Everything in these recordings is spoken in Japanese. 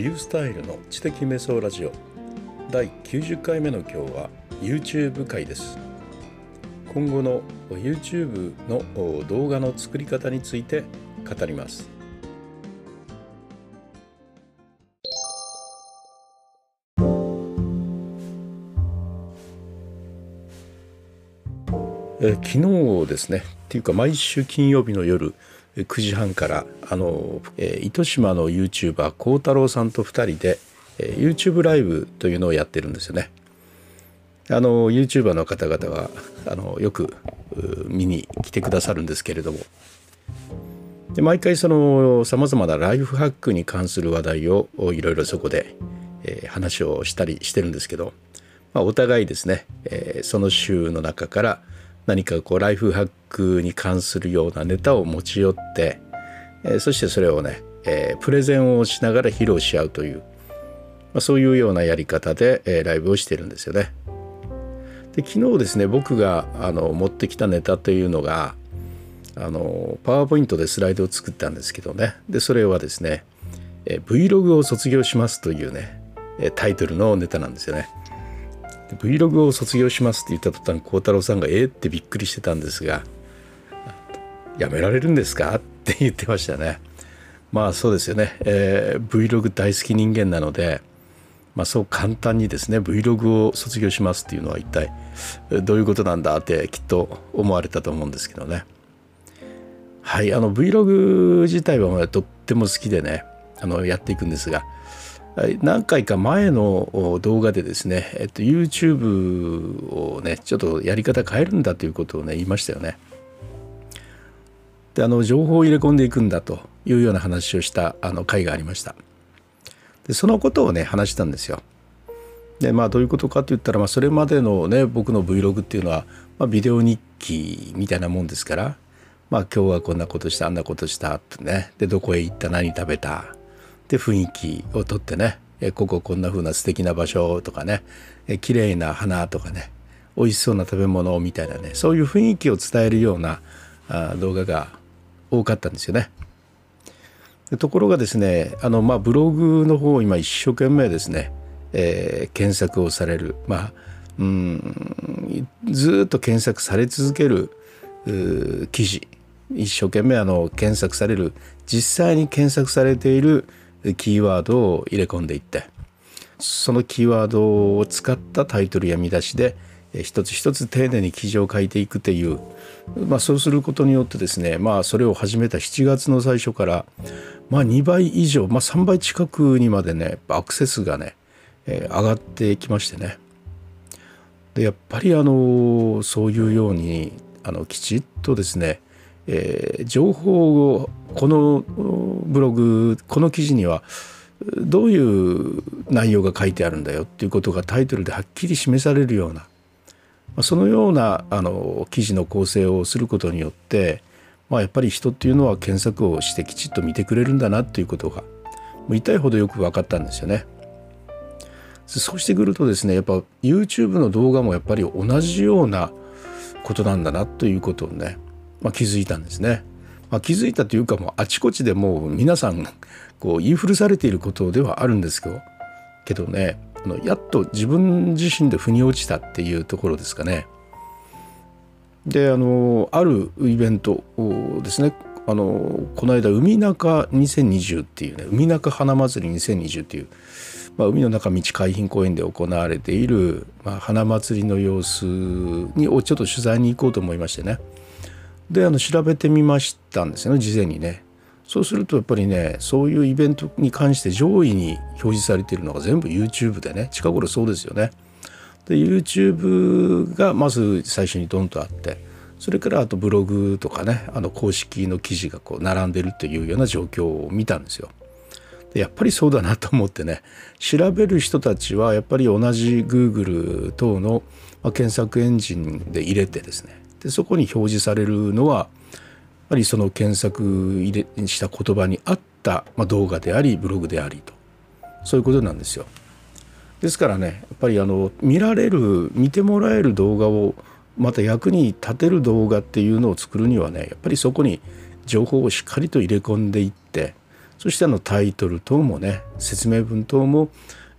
リュースタイルの知的瞑想ラジオ。第90回目の今日は YouTube 回です。今後の YouTube の動画の作り方について語ります。え昨日ですね。っていうか毎週金曜日の夜9時半からあの、えー、糸島の YouTuber 幸太郎さんと2人で、えー、YouTube ライブというのをやってるんですよね。あの YouTuber の方々はあのよく見に来てくださるんですけれどもで毎回そのさまざまなライフハックに関する話題をいろいろそこで、えー、話をしたりしてるんですけど、まあ、お互いですね、えー、その週の中から何かこうライフハックに関するようなネタを持ち寄って、え、そしてそれをね、え、プレゼンをしながら披露し合うという、まあ、そういうようなやり方で、え、ライブをしてるんですよね。で昨日ですね僕があの持ってきたネタというのがあのパワーポイントでスライドを作ったんですけどねでそれはですね「え Vlog を卒業します」というねタイトルのネタなんですよね。Vlog を卒業しますって言った途端孝太郎さんがええってびっくりしてたんですが「やめられるんですか?」って言ってましたね。まあそうですよね、えー、Vlog 大好き人間なので、まあ、そう簡単にですね Vlog を卒業しますっていうのは一体どういうことなんだってきっと思われたと思うんですけどね。はいあの Vlog 自体はとっても好きでねあのやっていくんですが何回か前の動画でですね、えっと、YouTube をねちょっとやり方変えるんだということをね言いましたよね。であの情報を入れ込んでいくんだというような話をしたあの回がありました。でそのことをね話したんですよ。でまあどういうことかといったら、まあ、それまでのね僕の Vlog っていうのは、まあ、ビデオ日記みたいなもんですからまあ今日はこんなことしたあんなことしたってねでどこへ行った何食べたで雰囲気をとってねこここんな風な素敵な場所とかね綺麗な花とかね美味しそうな食べ物みたいなねそういう雰囲気を伝えるような動画が多かったんですよね。ところがですねあのまあブログの方を今一生懸命ですね、えー、検索をされる。まあうんずっと検索され続ける記事。一生懸命あの検索される。実際に検索されているキーワードを入れ込んでいって。そのキーワードを使ったタイトルや見出しで一つ一つ丁寧に記事を書いていくという、まあ、そうすることによってですねまあそれを始めた7月の最初から、まあ、2倍以上、まあ、3倍近くにまでねアクセスがね、えー、上がってきましてね。でやっぱりあのそういうようにあのきちっとですねえー、情報をこのブログこの記事にはどういう内容が書いてあるんだよっていうことがタイトルではっきり示されるようなそのようなあの記事の構成をすることによって、まあ、やっぱり人っていうのは検索をしてきちっと見てくれるんだなっていうことがもう痛いほどよく分かったんですよね。そうしてくるとですねやっぱ YouTube の動画もやっぱり同じようなことなんだなということをねまあ、気づいたんですね。まあ、気づいたというかもうあちこちでもう皆さんこう言い古されていることではあるんですけどけどねあのやっと自分自身で腑に落ちたっていうところですかね。であのあるイベントですねあのこの間海中2020っていうね海中花祭り2020っていう、まあ、海の中道海浜公園で行われている、まあ、花祭りの様子にをちょっと取材に行こうと思いましてねであの調べてみましたんですよね事前にね。そうするとやっぱりねそういうイベントに関して上位に表示されているのが全部 YouTube でね近頃そうですよね。で YouTube がまず最初にドンとあってそれからあとブログとかねあの公式の記事がこう並んでるというような状況を見たんですよ。でやっぱりそうだなと思ってね調べる人たちはやっぱり同じ Google 等の検索エンジンで入れてですねでそこに表示されるのはやっぱりその検索入れした言葉に合った、まあ、動画でありブログでありとそういうことなんですよ。ですからねやっぱりあの見られる見てもらえる動画をまた役に立てる動画っていうのを作るにはねやっぱりそこに情報をしっかりと入れ込んでいってそしてあのタイトル等もね説明文等も、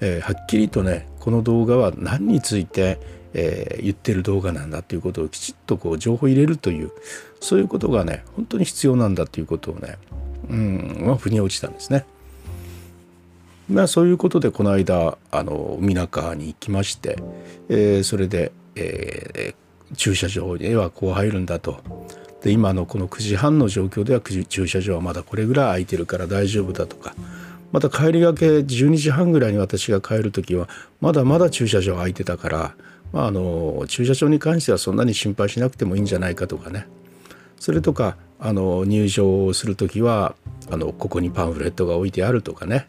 えー、はっきりとねこの動画は何について、えー、言ってる動画なんだということをきちっとこう情報入れるというそういうことがね本当に必要なんだということをねうんまあ腑に落ちたんですね。まあそういうことでこの間あの海中に行きまして、えー、それで、えー、駐車場へはこう入るんだと。で今のこの9時半の状況では駐車場はまだこれぐらい空いてるから大丈夫だとかまた帰りがけ12時半ぐらいに私が帰る時はまだまだ駐車場空いてたから、まあ、あの駐車場に関してはそんなに心配しなくてもいいんじゃないかとかね。それとかあの入場する時はあのここにパンフレットが置いてあるとかね、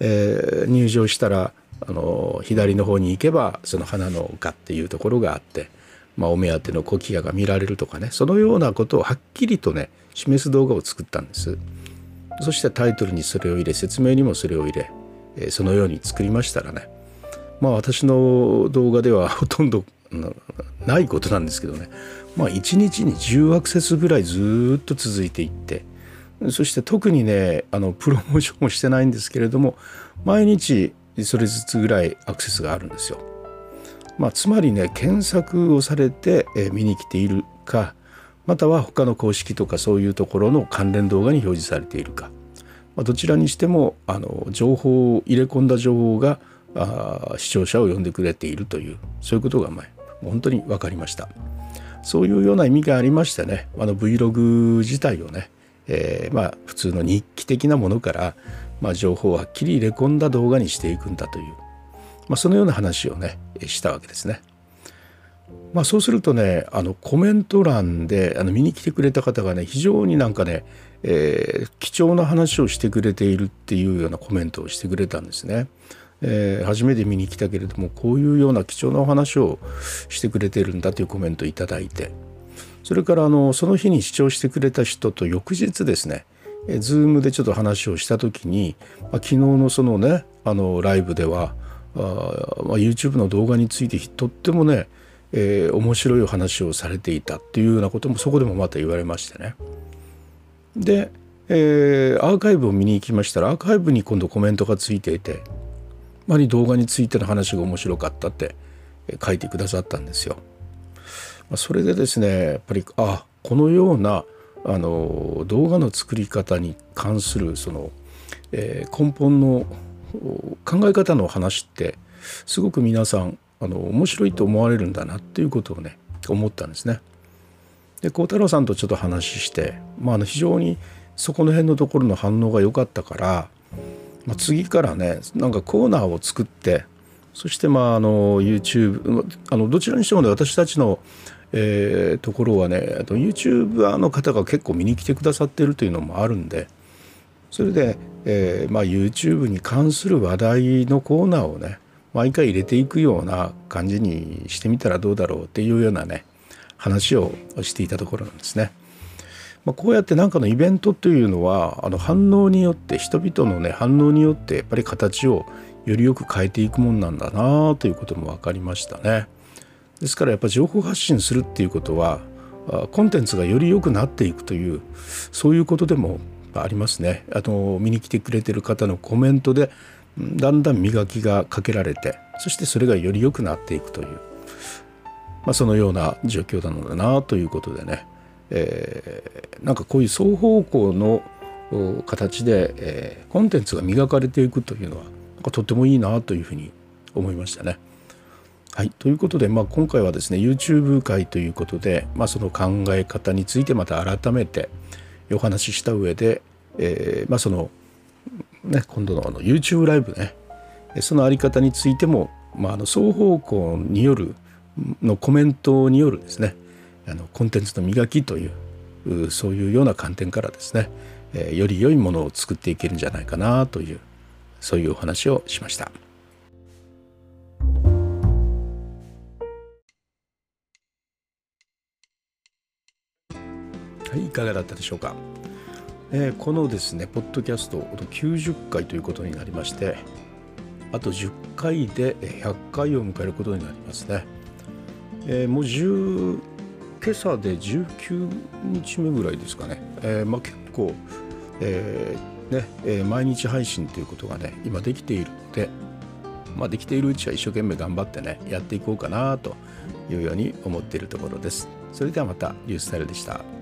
えー、入場したらあの左の方に行けばその花の丘っていうところがあって、まあ、お目当てのコキアが見られるとかね。そのようなことをはっきりとね示す動画を作ったんです。そしてタイトルにそれを入れ説明にもそれを入れ、えー、そのように作りましたらね。まあ私の動画ではほとんどないことなんですけどね。まあ1日に10アクセスぐらいずっと続いていって。そして特にねあのプロモーションもしてないんですけれども毎日それずつぐらいアクセスがあるんですよ。まあ、つまりね検索をされて、見に来ているかまたは他の公式とかそういうところの関連動画に表示されているか、まあ、どちらにしてもあの情報を入れ込んだ情報があ視聴者を呼んでくれているというそういうことが、ま、本当に分かりました。そういうような意味がありましてねあの Vlog 自体をねえー、まあ普通の日記的なものから、まあ、情報をはっきり入れ込んだ動画にしていくんだという、まあ、そのような話をねしたわけですね。まあ、そうするとねあのコメント欄であの見に来てくれた方がね非常になんかね、えー、貴重な話をしてくれているっていうようなコメントをしてくれたんですね。えー、初めて見に来たけれどもこういうような貴重なお話をしてくれてるんだというコメントをいただいてそれからあのその日に視聴してくれた人と翌日ですねえ Zoom でちょっと話をした時に、まあ、昨日のそのねあのライブではあ、まあ、YouTube の動画についてとってもね、えー、面白いお話をされていたっていうようなこともそこでもまた言われましてね。で、えー、アーカイブを見に行きましたらアーカイブに今度コメントがついていて「まり動画についての話が面白かった」って書いてくださったんですよ。それでですねやっぱりあこのようなあの動画の作り方に関するその、えー、根本の考え方の話ってすごく皆さんあの面白いと思われるんだなっていうことをね思ったんですね。で孝太郎さんとちょっと話して、まあ、あの非常にそこの辺のところの反応が良かったから、まあ、次からねなんかコーナーを作ってそしてまああの YouTube あのどちらにしてもね私たちのえー、ところはね YouTuber の方が結構見に来てくださってるというのもあるんでそれで、えーまあ、YouTube に関する話題のコーナーをね毎回入れていくような感じにしてみたらどうだろうっていうようなね話をしていたところなんですね。まあ、こうやって何かのイベントというのはあの反応によって人々のね反応によってやっぱり形をよりよく変えていくもんなんだなということも分かりましたね。ですからやっぱ情報発信するっていうことはコンテンツがより良くなっていくというそういうことでもありますね。あの見に来てくれてる方のコメントでだんだん磨きがかけられてそしてそれがより良くなっていくという、まあ、そのような状況なのだなということでね、えー、なんかこういう双方向の形で、えー、コンテンツが磨かれていくというのはなんかとってもいいなというふうに思いましたね。はい、ということで、まあ、今回はですね YouTube 会ということで、まあ、その考え方についてまた改めてお話しした上で、えー、まあ、その、ね、今度のあの YouTube ライブねその在り方についても、まあ、あの双方向によるのコメントによるですねあのコンテンツの磨きというそういうような観点からですね、えー、より良いものを作っていけるんじゃないかなというそういうお話をしました。はい、いかがだったでしょうか？えー、このですね、ポッドキャスト90回ということになりまして、あと10回で100回を迎えることになりますね。えー、もう10今朝で19日目ぐらいですかね。えー、まあ、結構、えね、えー、毎日配信ということがね今できているので、まあ、できているうちは一生懸命頑張ってねやっていこうかなというように思っているところです。それではまたニュースタイルでした。